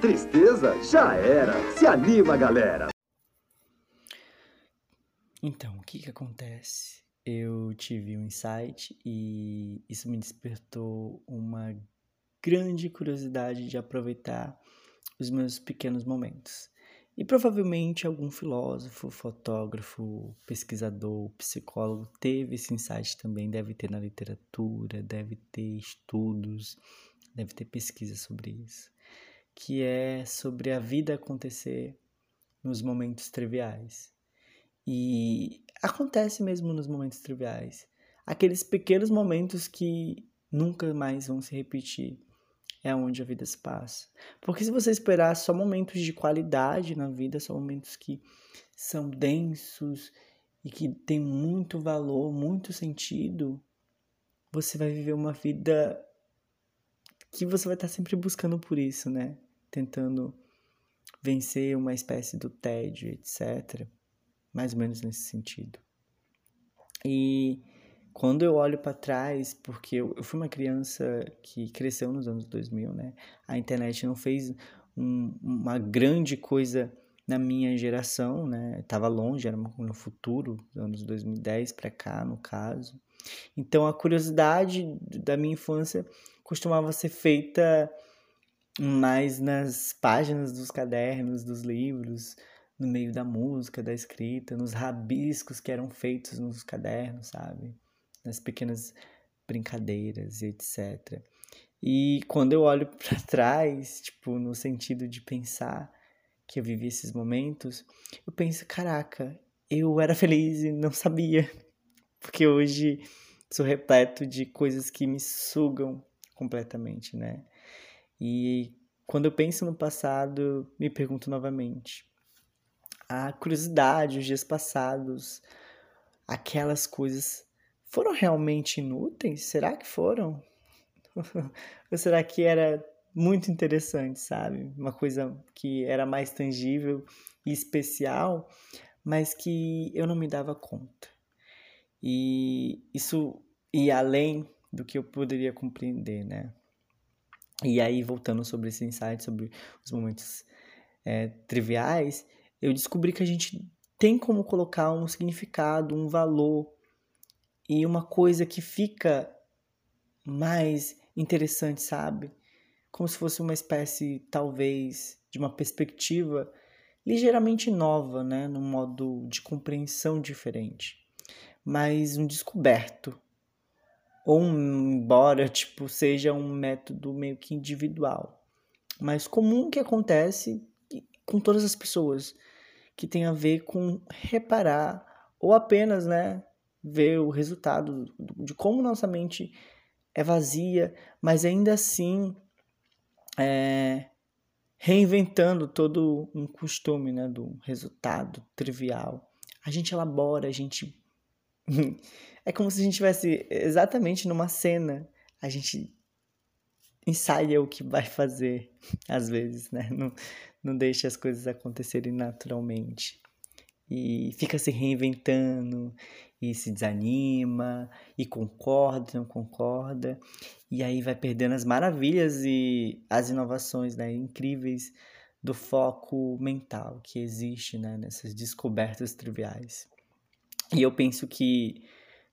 Tristeza já era. Se anima, galera. Então, o que que acontece? Eu tive um insight e isso me despertou uma grande curiosidade de aproveitar os meus pequenos momentos. E provavelmente algum filósofo, fotógrafo, pesquisador, psicólogo teve esse insight também, deve ter na literatura, deve ter estudos, deve ter pesquisa sobre isso, que é sobre a vida acontecer nos momentos triviais. E acontece mesmo nos momentos triviais. Aqueles pequenos momentos que nunca mais vão se repetir é onde a vida se passa. Porque se você esperar só momentos de qualidade na vida, só momentos que são densos e que tem muito valor, muito sentido, você vai viver uma vida que você vai estar sempre buscando por isso, né? Tentando vencer uma espécie do tédio, etc. Mais ou menos nesse sentido. E quando eu olho para trás, porque eu, eu, fui uma criança que cresceu nos anos 2000, né? A internet não fez um, uma grande coisa na minha geração, né? Tava longe, era no futuro, anos 2010 para cá, no caso. Então a curiosidade da minha infância costumava ser feita mais nas páginas dos cadernos, dos livros, no meio da música, da escrita, nos rabiscos que eram feitos nos cadernos, sabe? nas pequenas brincadeiras e etc. E quando eu olho para trás, tipo, no sentido de pensar que eu vivi esses momentos, eu penso, caraca, eu era feliz e não sabia. Porque hoje sou repleto de coisas que me sugam completamente, né? E quando eu penso no passado, me pergunto novamente. A curiosidade, os dias passados, aquelas coisas foram realmente inúteis? Será que foram? Ou será que era muito interessante, sabe? Uma coisa que era mais tangível e especial, mas que eu não me dava conta. E isso ia além do que eu poderia compreender, né? E aí, voltando sobre esse insight, sobre os momentos é, triviais, eu descobri que a gente tem como colocar um significado, um valor e uma coisa que fica mais interessante, sabe? Como se fosse uma espécie, talvez, de uma perspectiva ligeiramente nova, né? Num modo de compreensão diferente. Mas um descoberto. Ou embora, tipo, seja um método meio que individual. Mas comum que acontece com todas as pessoas. Que tem a ver com reparar ou apenas, né? ver o resultado de como nossa mente é vazia, mas ainda assim é, reinventando todo um costume né, do resultado trivial. A gente elabora, a gente. É como se a gente estivesse exatamente numa cena, a gente ensaia o que vai fazer, às vezes, né? Não, não deixa as coisas acontecerem naturalmente. E fica se reinventando, e se desanima, e concorda, não concorda, e aí vai perdendo as maravilhas e as inovações né, incríveis do foco mental que existe né, nessas descobertas triviais. E eu penso que,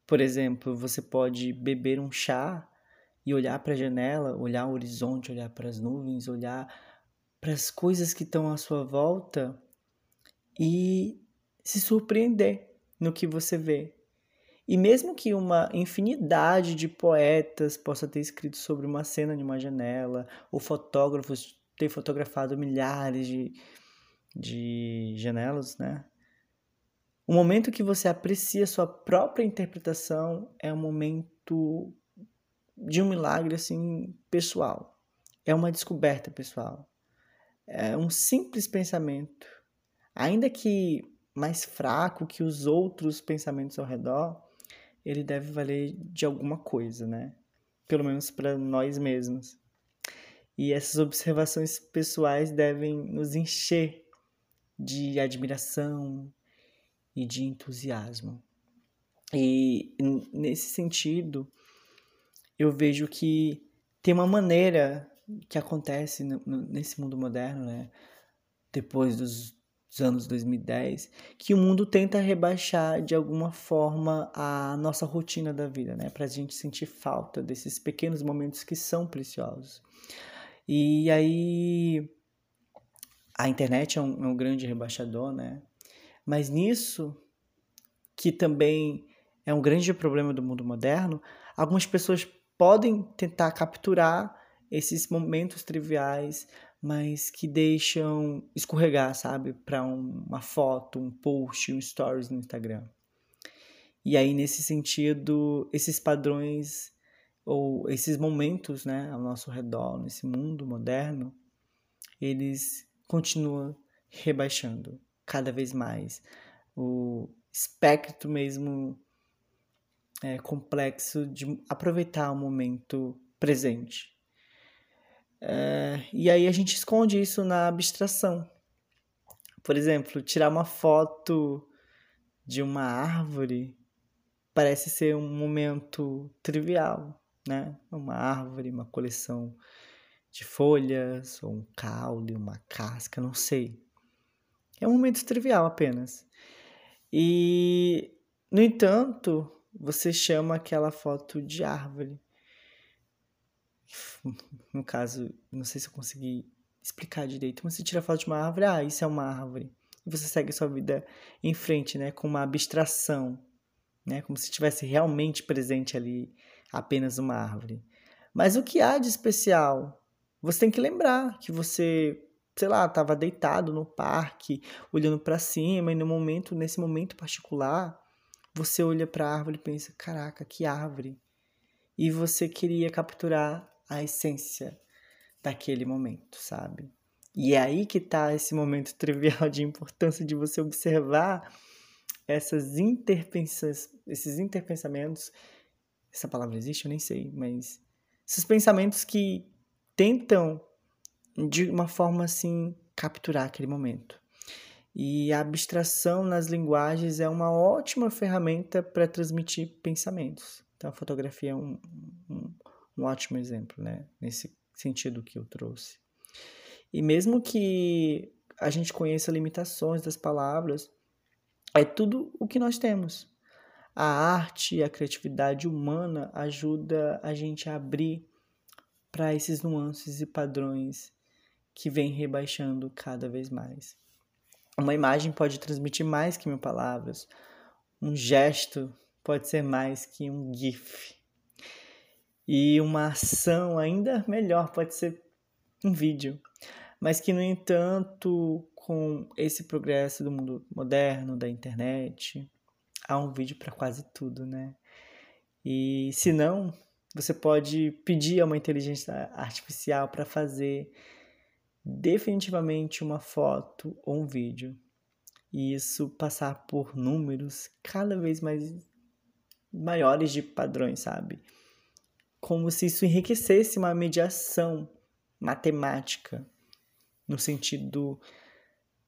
por exemplo, você pode beber um chá e olhar para a janela, olhar o horizonte, olhar para as nuvens, olhar para as coisas que estão à sua volta e se surpreender no que você vê. E mesmo que uma infinidade de poetas possa ter escrito sobre uma cena de uma janela, ou fotógrafos ter fotografado milhares de, de janelas, né? O momento que você aprecia sua própria interpretação é um momento de um milagre assim pessoal. É uma descoberta pessoal. É um simples pensamento, ainda que mais fraco que os outros pensamentos ao redor, ele deve valer de alguma coisa, né? Pelo menos para nós mesmos. E essas observações pessoais devem nos encher de admiração e de entusiasmo. E nesse sentido, eu vejo que tem uma maneira que acontece nesse mundo moderno, né? Depois dos, dos anos 2010, que o mundo tenta rebaixar de alguma forma a nossa rotina da vida, né? Para a gente sentir falta desses pequenos momentos que são preciosos. E aí a internet é um, é um grande rebaixador, né? Mas nisso, que também é um grande problema do mundo moderno, algumas pessoas podem tentar capturar esses momentos triviais, mas que deixam escorregar, sabe, para uma foto, um post, um stories no Instagram. E aí nesse sentido, esses padrões ou esses momentos, né, ao nosso redor, nesse mundo moderno, eles continuam rebaixando cada vez mais o espectro mesmo é, complexo de aproveitar o momento presente. É, e aí a gente esconde isso na abstração. Por exemplo, tirar uma foto de uma árvore parece ser um momento trivial, né? Uma árvore, uma coleção de folhas, ou um caule, uma casca, não sei. É um momento trivial apenas. E, no entanto, você chama aquela foto de árvore. No caso, não sei se eu consegui explicar direito, mas você tira a foto de uma árvore, ah, isso é uma árvore. E você segue sua vida em frente, né, com uma abstração, né, como se estivesse realmente presente ali apenas uma árvore. Mas o que há de especial? Você tem que lembrar que você, sei lá, estava deitado no parque, olhando para cima e no momento, nesse momento particular, você olha para a árvore e pensa: caraca, que árvore! E você queria capturar a essência daquele momento, sabe? E é aí que está esse momento trivial de importância de você observar essas interpensas, esses interpensamentos. Essa palavra existe? Eu nem sei, mas esses pensamentos que tentam de uma forma assim capturar aquele momento. E a abstração nas linguagens é uma ótima ferramenta para transmitir pensamentos. Então, a fotografia é um, um, um, ótimo exemplo, né? Nesse sentido que eu trouxe. E mesmo que a gente conheça limitações das palavras, é tudo o que nós temos. A arte e a criatividade humana ajuda a gente a abrir para esses nuances e padrões que vêm rebaixando cada vez mais. Uma imagem pode transmitir mais que mil palavras. Um gesto pode ser mais que um GIF. E uma ação ainda melhor pode ser um vídeo. Mas que, no entanto, com esse progresso do mundo moderno, da internet, há um vídeo para quase tudo, né? E se não, você pode pedir a uma inteligência artificial para fazer definitivamente uma foto ou um vídeo e isso passar por números cada vez mais maiores de padrões, sabe? Como se isso enriquecesse uma mediação matemática no sentido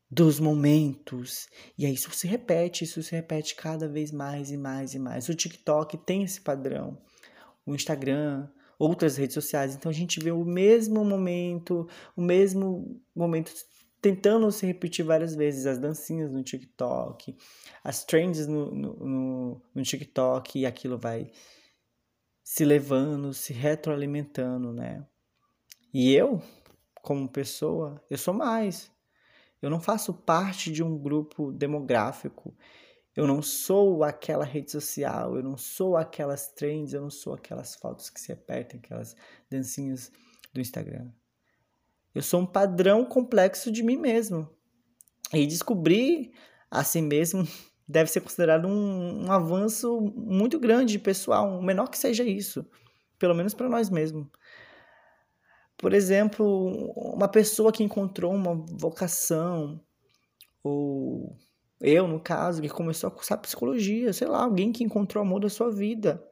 dos momentos. E aí isso se repete, isso se repete cada vez mais e mais e mais. O TikTok tem esse padrão. O Instagram, outras redes sociais. Então a gente vê o mesmo momento, o mesmo momento tentando se repetir várias vezes. As dancinhas no TikTok, as trends no, no, no, no TikTok, e aquilo vai se levando, se retroalimentando, né? E eu, como pessoa, eu sou mais. Eu não faço parte de um grupo demográfico. Eu não sou aquela rede social, eu não sou aquelas trends, eu não sou aquelas fotos que se repetem, aquelas dancinhas do Instagram. Eu sou um padrão complexo de mim mesmo. E descobrir a si mesmo deve ser considerado um, um avanço muito grande pessoal, o menor que seja isso, pelo menos para nós mesmos. Por exemplo, uma pessoa que encontrou uma vocação ou eu, no caso, que começou a cursar psicologia, sei lá, alguém que encontrou o amor da sua vida.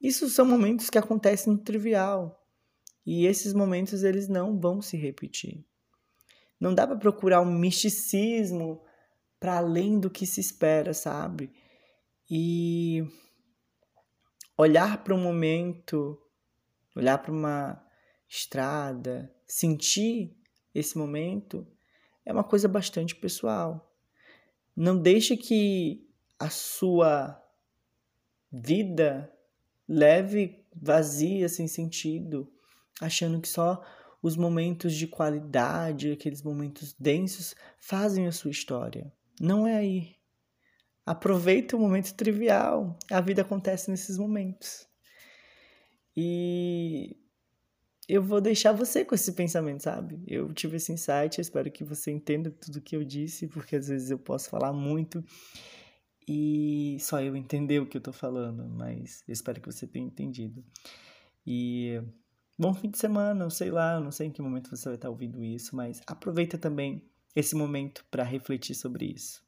Isso são momentos que acontecem no trivial. E esses momentos eles não vão se repetir. Não dá para procurar um misticismo para além do que se espera, sabe? E olhar para um momento, olhar para uma estrada, sentir esse momento é uma coisa bastante pessoal. Não deixe que a sua vida leve vazia, sem sentido, achando que só os momentos de qualidade, aqueles momentos densos, fazem a sua história. Não é aí. Aproveita o momento trivial. A vida acontece nesses momentos. E eu vou deixar você com esse pensamento, sabe? Eu tive esse insight, eu espero que você entenda tudo que eu disse, porque às vezes eu posso falar muito e só eu entender o que eu tô falando, mas eu espero que você tenha entendido. E bom fim de semana, não sei lá, não sei em que momento você vai estar ouvindo isso, mas aproveita também esse momento para refletir sobre isso.